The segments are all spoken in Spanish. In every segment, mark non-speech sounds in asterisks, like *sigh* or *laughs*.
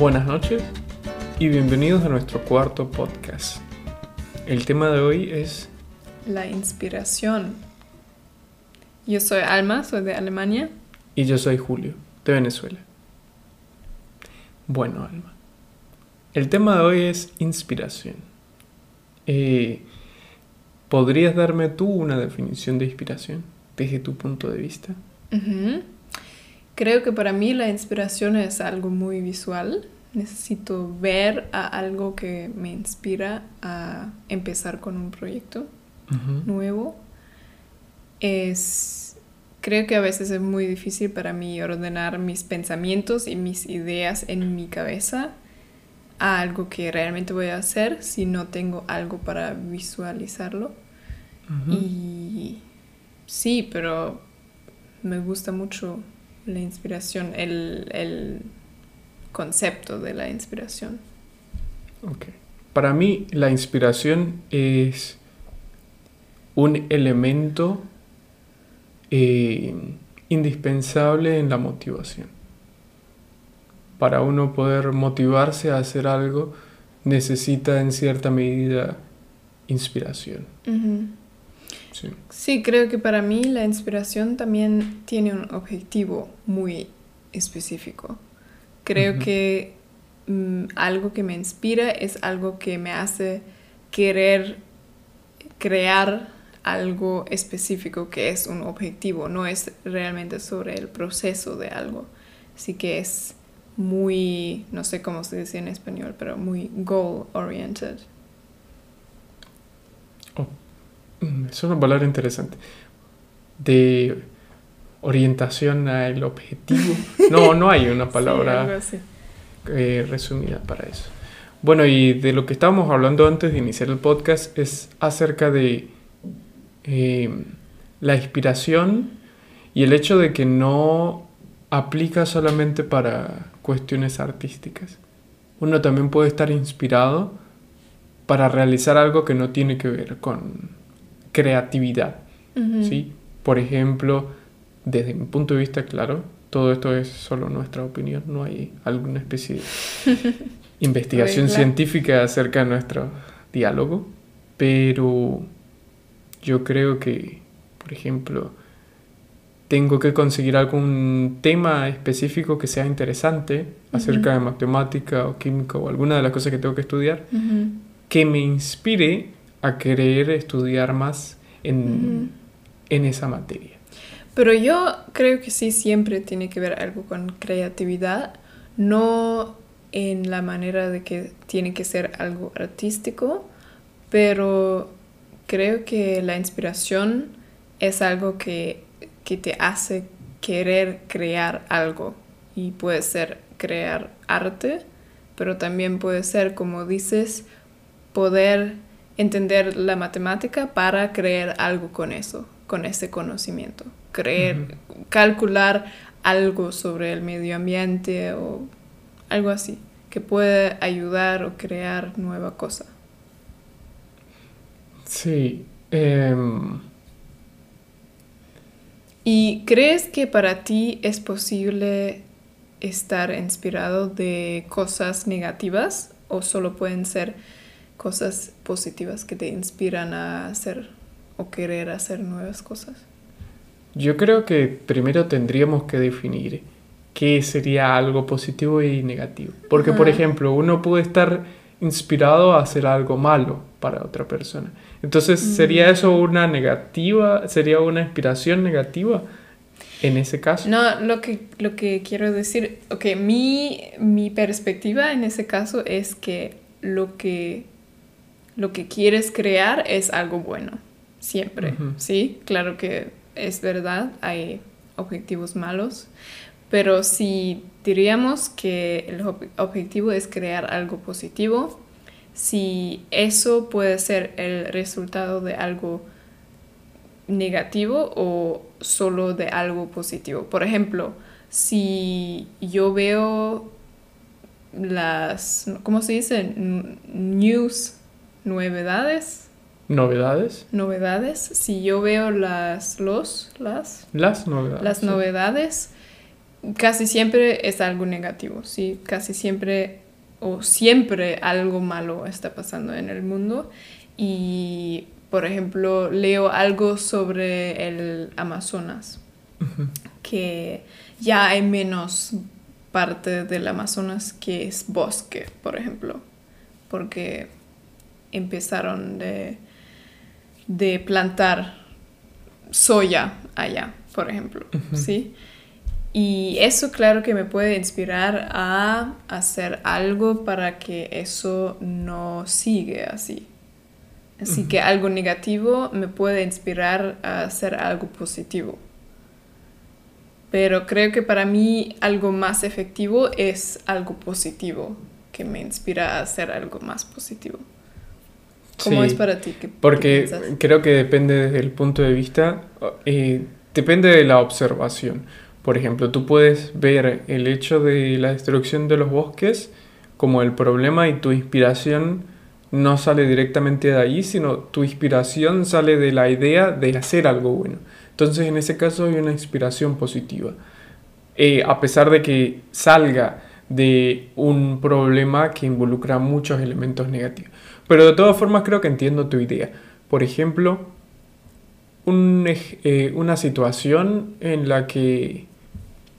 Buenas noches y bienvenidos a nuestro cuarto podcast. El tema de hoy es La inspiración. Yo soy Alma, soy de Alemania. y yo soy Julio, de Venezuela. Bueno, Alma. El tema de hoy es inspiración. Eh, ¿Podrías darme tú una definición de inspiración desde tu punto de vista? Creo que para mí la inspiración es algo muy visual. Necesito ver a algo que me inspira a empezar con un proyecto nuevo. Es creo que a veces es muy difícil para mí ordenar mis pensamientos y mis ideas en mi cabeza a algo que realmente voy a hacer si no tengo algo para visualizarlo. Y sí, pero me gusta mucho la inspiración, el, el concepto de la inspiración. Ok. Para mí la inspiración es un elemento eh, indispensable en la motivación. Para uno poder motivarse a hacer algo necesita en cierta medida inspiración. Sí. Sí, creo que para mí la inspiración también tiene un objetivo muy específico. Creo que mm, algo que me inspira es algo que me hace querer crear algo específico que es un objetivo, no es realmente sobre el proceso de algo. Así que es muy, no sé cómo se dice en español, pero muy goal oriented. Mm, Es una palabra interesante. De orientación al objetivo. No, no hay una *laughs* palabra. Sí, eh, resumida para eso. Bueno, y de lo que estábamos hablando antes de iniciar el podcast es acerca de eh, la inspiración y el hecho de que no aplica solamente para cuestiones artísticas. Uno también puede estar inspirado para realizar algo que no tiene que ver con creatividad. ¿sí? Por ejemplo, desde mi punto de vista, claro, todo esto es solo nuestra opinión, no hay alguna especie de *laughs* investigación científica acerca de nuestro diálogo, pero yo creo que, por ejemplo, tengo que conseguir algún tema específico que sea interesante acerca de matemática o química o alguna de las cosas que tengo que estudiar, que me inspire a querer estudiar más en, en esa materia. Pero yo creo que sí siempre tiene que ver algo con creatividad, no en la manera de que tiene que ser algo artístico, pero creo que la inspiración es algo que, que te hace querer crear algo y puede ser crear arte, pero también puede ser, como dices, poder entender la matemática para crear algo con eso, con ese conocimiento. Creer, calcular algo sobre el medio ambiente o algo así, que puede ayudar o crear nueva cosa. Sí. em, ¿Y crees que para ti es posible estar inspirado de cosas negativas o solo pueden ser cosas positivas que te inspiran a hacer o querer hacer nuevas cosas? yo creo que primero tendríamos que definir qué sería algo positivo y negativo. Porque, por ejemplo, uno puede estar inspirado a hacer algo malo para otra persona. Entonces, ¿sería Mm. eso una negativa? ¿Sería una inspiración negativa en ese caso? No, lo que, lo que quiero decir, ok, mi, mi perspectiva en ese caso es que lo que, lo que quieres crear es algo bueno, siempre. ¿sí? Claro que es verdad, hay objetivos malos, pero si diríamos que el ob- objetivo es crear algo positivo, si eso puede ser el resultado de algo negativo o solo de algo positivo. Por ejemplo, si yo veo las, ¿cómo se dice? News, novedades, ¿Novedades? novedades. Si yo veo las, los, las, Las novedades. las sí. novedades casi siempre es algo negativo, sí, casi siempre o siempre algo malo está pasando en el mundo y por ejemplo leo algo sobre el Amazonas que ya hay menos parte del Amazonas que es bosque por ejemplo porque empezaron de, de plantar soya allá por ejemplo sí y eso claro que me puede inspirar a hacer algo para que eso no siga así. Así que algo negativo me puede inspirar a hacer algo positivo. Pero creo que para mí algo más efectivo es algo positivo, que me inspira a hacer algo más positivo. ¿Cómo es para ti? porque creo que depende desde el punto de vista, eh, depende de la observación. Por ejemplo, tú puedes ver el hecho de la destrucción de los bosques como el problema y tu inspiración no sale directamente de ahí, sino tu inspiración sale de la idea de hacer algo bueno. Entonces en ese caso hay una inspiración positiva. Eh, a pesar de que salga de un problema que involucra muchos elementos negativos. Pero de todas formas creo que entiendo tu idea. Por ejemplo, eh, una situación en la que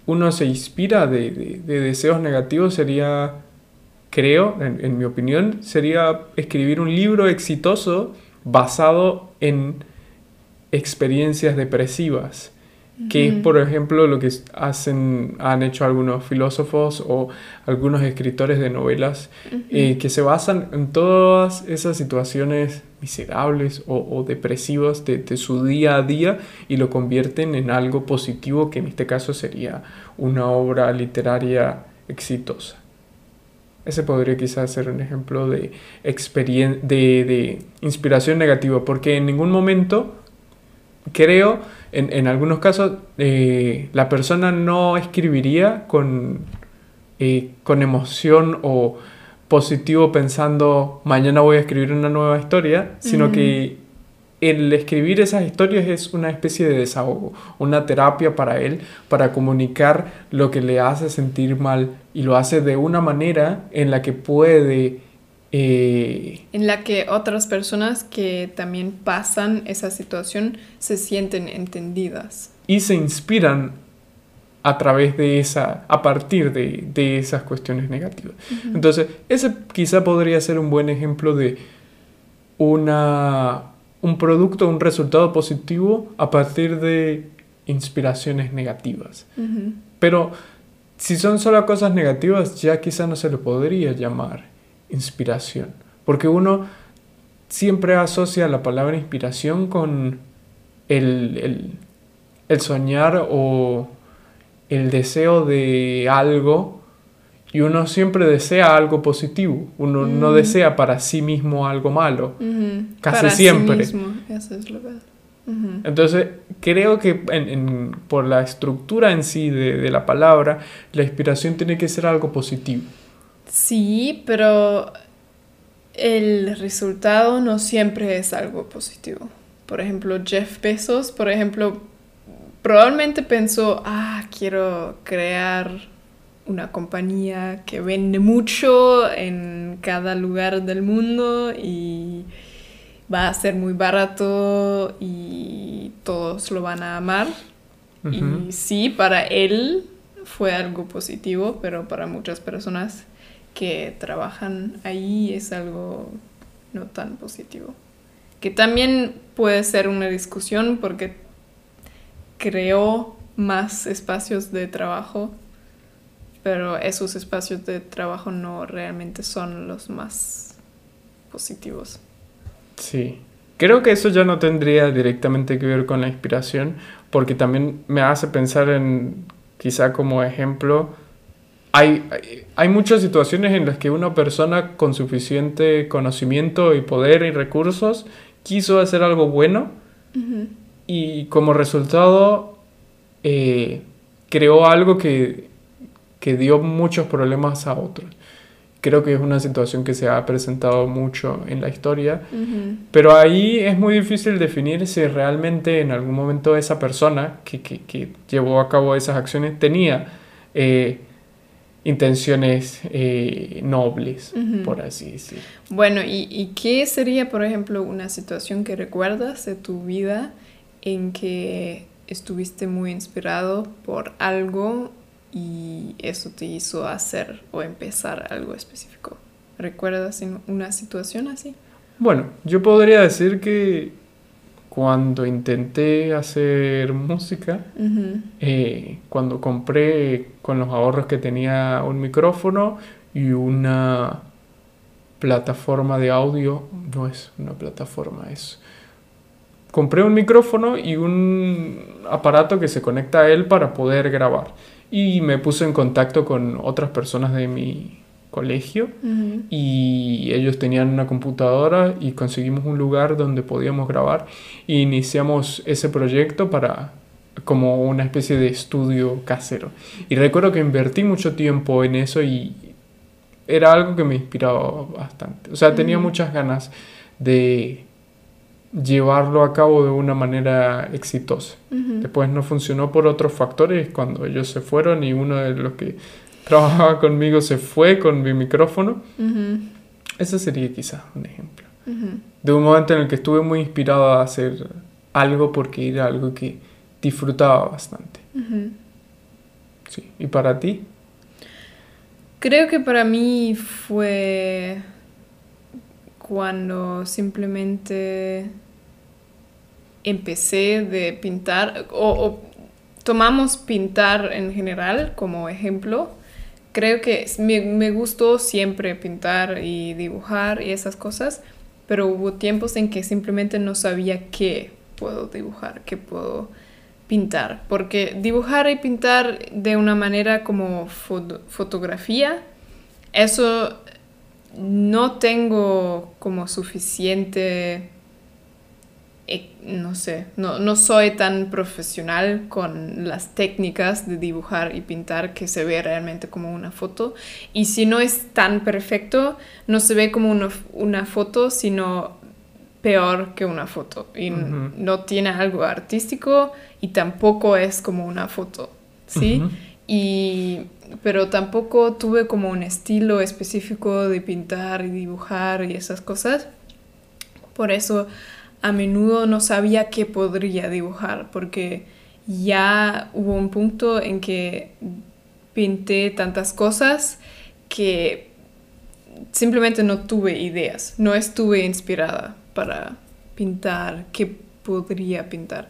uno se inspira de, deseos negativos sería, creo, en, mi opinión, sería escribir un libro exitoso basado en experiencias depresivas que es por ejemplo lo que hacen, han hecho algunos filósofos o algunos escritores de novelas eh, que se basan en todas esas situaciones miserables o, depresivas de, su día a día y lo convierten en algo positivo que en este caso sería una obra literaria exitosa. Ese podría quizás ser un ejemplo de, de, de inspiración negativa, porque en ningún momento creo, en, algunos casos, eh, la persona no escribiría con, eh, con emoción o positivo pensando mañana voy a escribir una nueva historia, sino que el escribir esas historias es una especie de desahogo, una terapia para él, para comunicar lo que le hace sentir mal y lo hace de una manera en la que puede... Eh, en la que otras personas que también pasan esa situación se sienten entendidas. Y se inspiran a través de esa, a partir de, esas cuestiones negativas. Entonces, ese quizá podría ser un buen ejemplo de una, un producto, un resultado positivo a partir de inspiraciones negativas. Pero si son solo cosas negativas, ya quizá no se lo podría llamar inspiración, porque uno siempre asocia la palabra inspiración con el, el soñar o el deseo de algo y uno siempre desea algo positivo, uno no desea para sí mismo algo malo, casi siempre. Entonces, creo que por la estructura en sí de, la palabra, la inspiración tiene que ser algo positivo. Sí, pero el resultado no siempre es algo positivo. Por ejemplo, Jeff Bezos, por ejemplo, probablemente pensó, ah, quiero crear una compañía que vende mucho en cada lugar del mundo y va a ser muy barato y todos lo van a amar. Y sí, para él fue algo positivo, pero para muchas personas que trabajan ahí es algo no tan positivo. Que también puede ser una discusión porque creó más espacios de trabajo, pero esos espacios de trabajo no realmente son los más positivos. Sí, creo que eso ya no tendría directamente que ver con la inspiración, porque también me hace pensar en, quizá como ejemplo, hay, hay, muchas situaciones en las que una persona con suficiente conocimiento y poder y recursos quiso hacer algo bueno y como resultado eh, creó algo que, dio muchos problemas a otros. Creo que es una situación que se ha presentado mucho en la historia, pero ahí es muy difícil definir si realmente en algún momento esa persona que, llevó a cabo esas acciones tenía eh, intenciones eh, nobles, por así decir. Bueno, ¿y, ¿y qué sería, por ejemplo, una situación que recuerdas de tu vida en que estuviste muy inspirado por algo y eso te hizo hacer o empezar algo específico? ¿Recuerdas en una situación así? Bueno, yo podría decir que cuando intenté hacer música, Ujú, eh, cuando compré con los ahorros que tenía un micrófono y una plataforma de audio, no es una plataforma, es... Compré un micrófono y un aparato que se conecta a él para poder grabar. Y me puse en contacto con otras personas de mi colegio y ellos tenían una computadora y conseguimos un lugar donde podíamos grabar e iniciamos ese proyecto para como una especie de estudio casero. Y recuerdo que invertí mucho tiempo en eso y era algo que me inspiraba bastante. O sea, tenía muchas ganas de llevarlo a cabo de una manera exitosa. Después no funcionó por otros factores cuando ellos se fueron y uno de los que trabajaba conmigo se fue con mi micrófono. Ujú, Ese sería quizás un ejemplo. De un momento en el que estuve muy inspirado a hacer algo porque era algo que disfrutaba bastante. Sí. ¿Y para ti? Creo que para mí fue cuando simplemente empecé de pintar o, o tomamos pintar en general como ejemplo. Creo que me, me gustó siempre pintar y dibujar y esas cosas, pero hubo tiempos en que simplemente no sabía qué puedo dibujar, qué puedo pintar, porque dibujar y pintar de una manera como foto- fotografía, eso no tengo como suficiente, no sé, no, no soy tan profesional con las técnicas de dibujar y pintar que se ve realmente como una foto. Y si no es tan perfecto, no se ve como una, una foto, sino peor que una foto. Y n- Ujú. no tiene algo artístico y tampoco es como una foto, ¿sí? Ujú. Y, pero tampoco tuve como un estilo específico de pintar y dibujar y esas cosas. Por eso a menudo no sabía qué podría dibujar, porque ya hubo un punto en que pinté tantas cosas que simplemente no tuve ideas, no estuve inspirada para pintar qué podría pintar.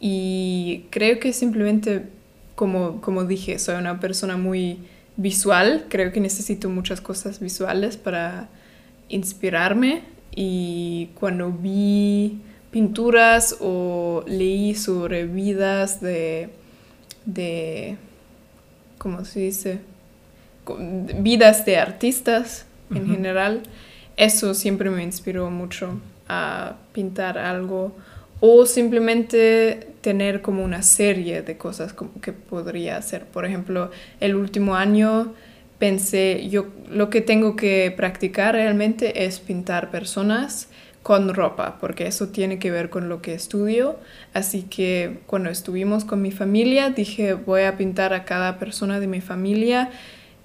Y creo que simplemente, como, como dije, soy una persona muy visual, creo que necesito muchas cosas visuales para inspirarme y cuando vi pinturas o leí sobre vidas de, de ¿cómo se dice? Vidas de artistas en general, eso siempre me inspiró mucho a pintar algo o simplemente tener como una serie de cosas que podría hacer. Por ejemplo, el último año pensé, yo lo que tengo que practicar realmente es pintar personas con ropa, porque eso tiene que ver con lo que estudio. Así que cuando estuvimos con mi familia, dije, voy a pintar a cada persona de mi familia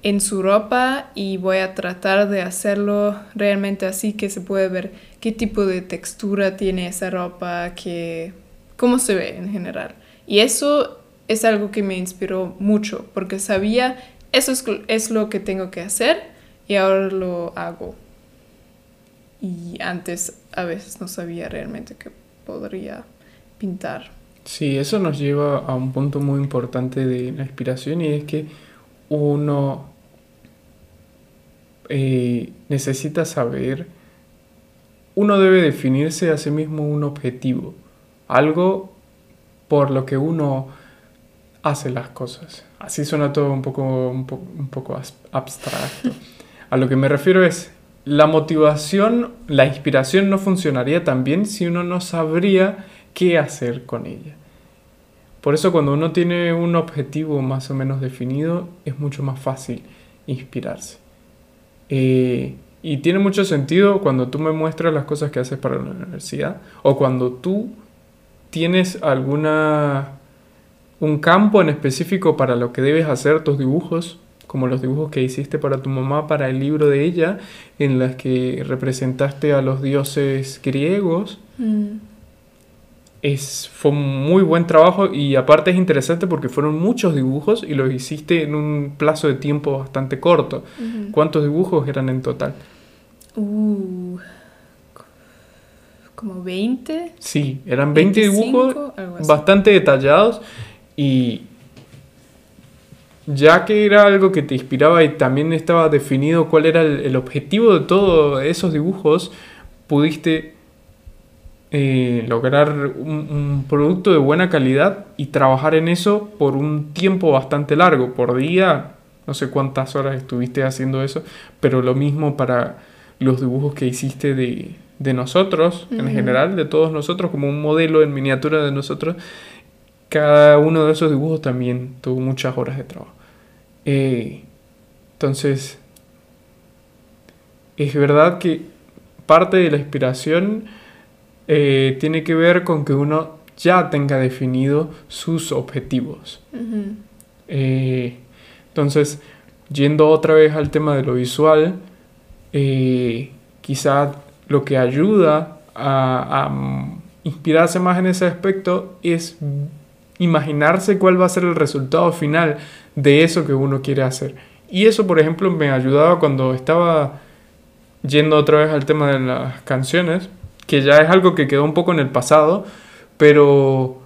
en su ropa y voy a tratar de hacerlo realmente así que se puede ver qué tipo de textura tiene esa ropa, que, cómo se ve en general. Y eso es algo que me inspiró mucho, porque sabía, eso es, lo que tengo que hacer y ahora lo hago. Y antes a veces no sabía realmente que podría pintar. Sí, eso nos lleva a un punto muy importante de la inspiración y es que uno eh, necesita saber, uno debe definirse a sí mismo un objetivo, algo por lo que uno hace las cosas. Así suena todo un poco, un un poco abstracto. A lo que me refiero es, la motivación, la inspiración no funcionaría tan bien si uno no sabría qué hacer con ella. Por eso cuando uno tiene un objetivo más o menos definido, es mucho más fácil inspirarse. Eh, y tiene mucho sentido cuando tú me muestras las cosas que haces para la universidad o cuando tú tienes alguna un campo en específico para lo que debes hacer tus dibujos, como los dibujos que hiciste para tu mamá para el libro de ella, en las que representaste a los dioses griegos. Mm. Es, fue un muy buen trabajo y aparte es interesante porque fueron muchos dibujos y los hiciste en un plazo de tiempo bastante corto. ¿Cuántos dibujos eran en total? Uh, como 20. Sí, eran 20 25, dibujos bastante detallados y ya que era algo que te inspiraba y también estaba definido cuál era el, el objetivo de todos esos dibujos, pudiste eh, lograr un, un producto de buena calidad y trabajar en eso por un tiempo bastante largo, por día, no sé cuántas horas estuviste haciendo eso, pero lo mismo para los dibujos que hiciste de, de nosotros, en general, de todos nosotros, como un modelo en miniatura de nosotros. Cada uno de esos dibujos también tuvo muchas horas de trabajo. Eh, entonces, es verdad que parte de la inspiración eh, tiene que ver con que uno ya tenga definido sus objetivos. Eh, entonces, yendo otra vez al tema de lo visual, quizá lo que ayuda a, a, mm, inspirarse más en ese aspecto es imaginarse cuál va a ser el resultado final de eso que uno quiere hacer. Y eso, por ejemplo, me ayudaba cuando estaba yendo otra vez al tema de las canciones, que ya es algo que quedó un poco en el pasado, pero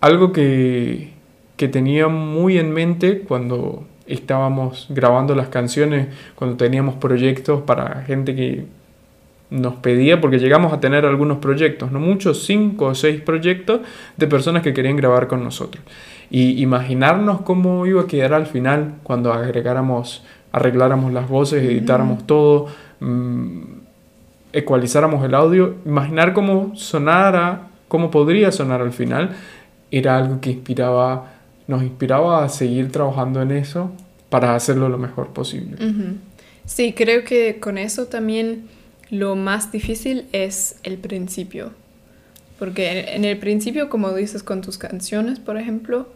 algo que, que tenía muy en mente cuando estábamos grabando las canciones, cuando teníamos proyectos para gente que nos pedía, porque llegamos a tener algunos proyectos, no muchos, cinco o seis proyectos de personas que querían grabar con nosotros. Y imaginarnos cómo iba a quedar al final cuando agregáramos, arregláramos las voces, editáramos todo, mm, ecualizáramos el audio, imaginar cómo sonara, cómo podría sonar al final, era algo que inspiraba, nos inspiraba a seguir trabajando en eso para hacerlo lo mejor posible. Sí, creo que con eso también lo más difícil es el principio. Porque en- el principio, como dices con tus canciones, por ejemplo,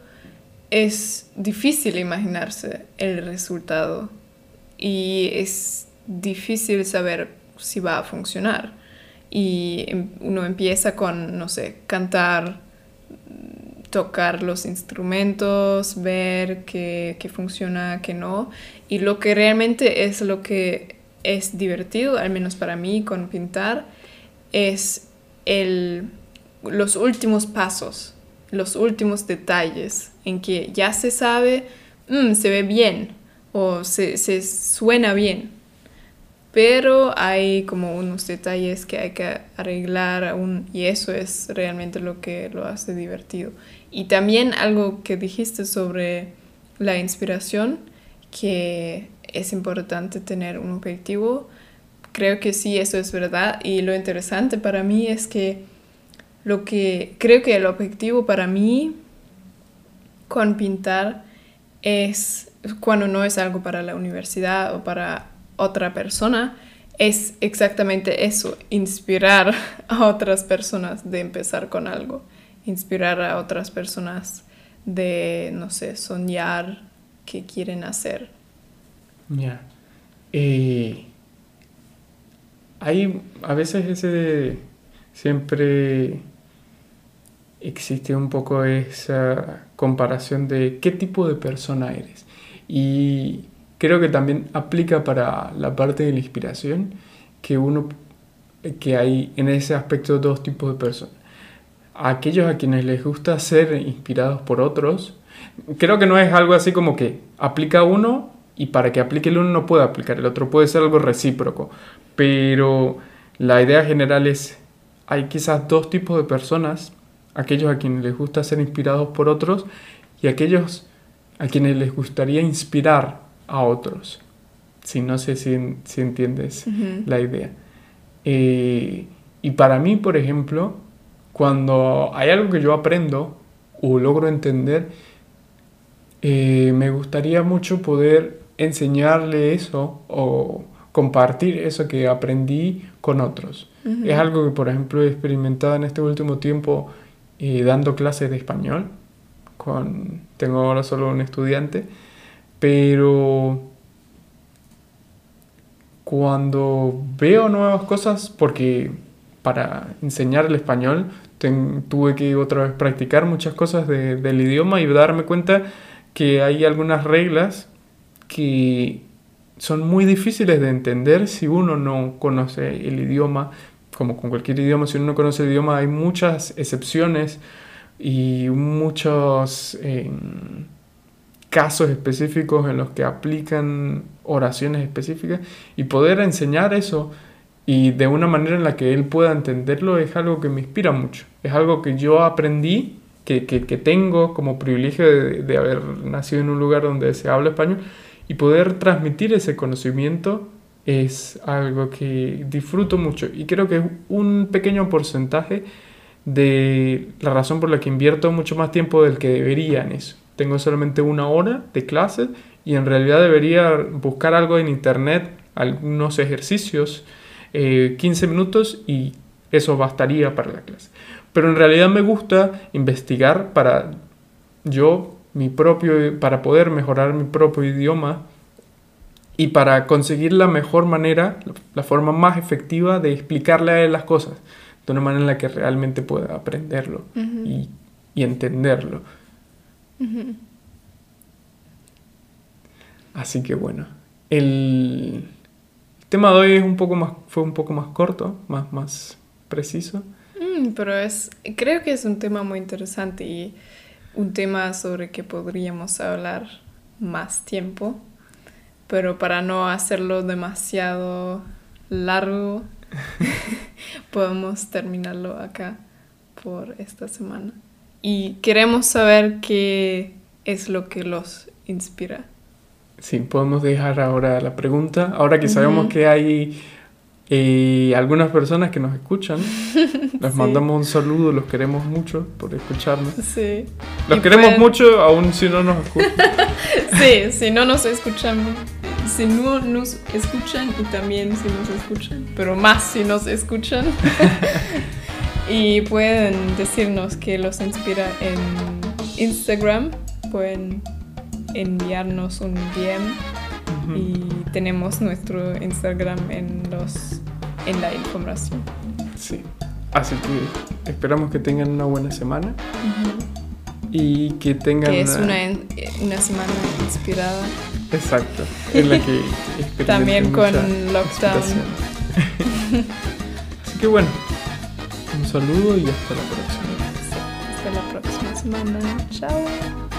es difícil imaginarse el resultado y es difícil saber si va a funcionar. Y em- uno empieza con, no sé, cantar, tocar los instrumentos, ver qué funciona, qué no. Y lo que realmente es lo que es divertido, al menos para mí con pintar, es el, los últimos pasos, los últimos detalles en que ya se sabe, "Mm, se ve bien o se, se suena bien. Pero hay como unos detalles que hay que arreglar aún y eso es realmente lo que lo hace divertido. Y también algo que dijiste sobre la inspiración, que es importante tener un objetivo. Creo que sí, eso es verdad. Y lo interesante para mí es que lo que creo que el objetivo para mí con pintar es cuando no es algo para la universidad o para otra persona, es exactamente eso, inspirar a otras personas de empezar con algo, inspirar a otras personas de, no sé, soñar qué quieren hacer. Ya. Eh, hay a veces ese siempre existe un poco esa comparación de qué tipo de persona eres. Y creo que también aplica para la parte de la inspiración, que uno que hay en ese aspecto dos tipos de personas. Aquellos a quienes les gusta ser inspirados por otros, creo que no es algo así como que aplica uno y para que aplique el uno no puede aplicar el otro, puede ser algo recíproco, pero la idea general es, hay quizás dos tipos de personas, aquellos a quienes les gusta ser inspirados por otros y aquellos a quienes les gustaría inspirar a otros. Si no sé si, si entiendes la idea. Eh, y para mí, por ejemplo, cuando hay algo que yo aprendo o logro entender, eh, me gustaría mucho poder enseñarle eso o compartir eso que aprendí con otros. Ujú. Es algo que, por ejemplo, he experimentado en este último tiempo eh, dando clases de español, con, tengo ahora solo un estudiante, pero cuando veo nuevas cosas, porque para enseñar el español tuve que otra vez practicar muchas cosas del idioma y darme cuenta que hay algunas reglas que son muy difíciles de entender si uno no conoce el idioma, como con cualquier idioma, si uno no conoce el idioma hay muchas excepciones y muchos em, casos específicos en los que aplican oraciones específicas y poder enseñar eso y de una manera en la que él pueda entenderlo es algo que me inspira mucho. Es algo que yo aprendí, que, que, tengo como privilegio de, de, haber nacido en un lugar donde se habla español y poder transmitir ese conocimiento es algo que disfruto mucho y creo que es un pequeño porcentaje de la razón por la que invierto mucho más tiempo del que debería en eso. Tengo solamente una hora de clase y en realidad debería buscar algo en internet, algunos ejercicios, 15 eh, minutos y eso bastaría para la clase. Pero en realidad me gusta investigar para yo, mi propio, para poder mejorar mi propio idioma y para conseguir la mejor manera, la forma más efectiva de explicarle a él las cosas de una manera en la que realmente pueda aprenderlo y, entenderlo. Así que bueno, el tema de hoy es un poco más, fue un poco más corto, más, más preciso. Mm, pero es, creo que es un tema muy interesante y un tema sobre que podríamos hablar más tiempo, pero para no hacerlo demasiado largo, *laughs* *laughs* podemos terminarlo acá por esta semana. Y queremos saber qué es lo que los inspira. Sí, podemos dejar ahora la pregunta. Ahora que sabemos que hay eh, algunas personas que nos escuchan, *laughs* les mandamos un saludo, los queremos mucho por escucharnos. Sí. Los queremos mucho, aún si no nos escuchan. *laughs* sí, si no nos escuchan si no nos escuchan y también si nos escuchan, pero más si nos escuchan. *laughs* y pueden decirnos qué los inspira en Instagram, pueden enviarnos un DM y tenemos nuestro Instagram en los en la información. Sí. Así que esperamos que tengan una buena semana y que tengan que es una, una semana inspirada Exacto, en la que *laughs* También con lockdown. *laughs* Así que bueno, un saludo y hasta la próxima. hasta la próxima semana. Chao.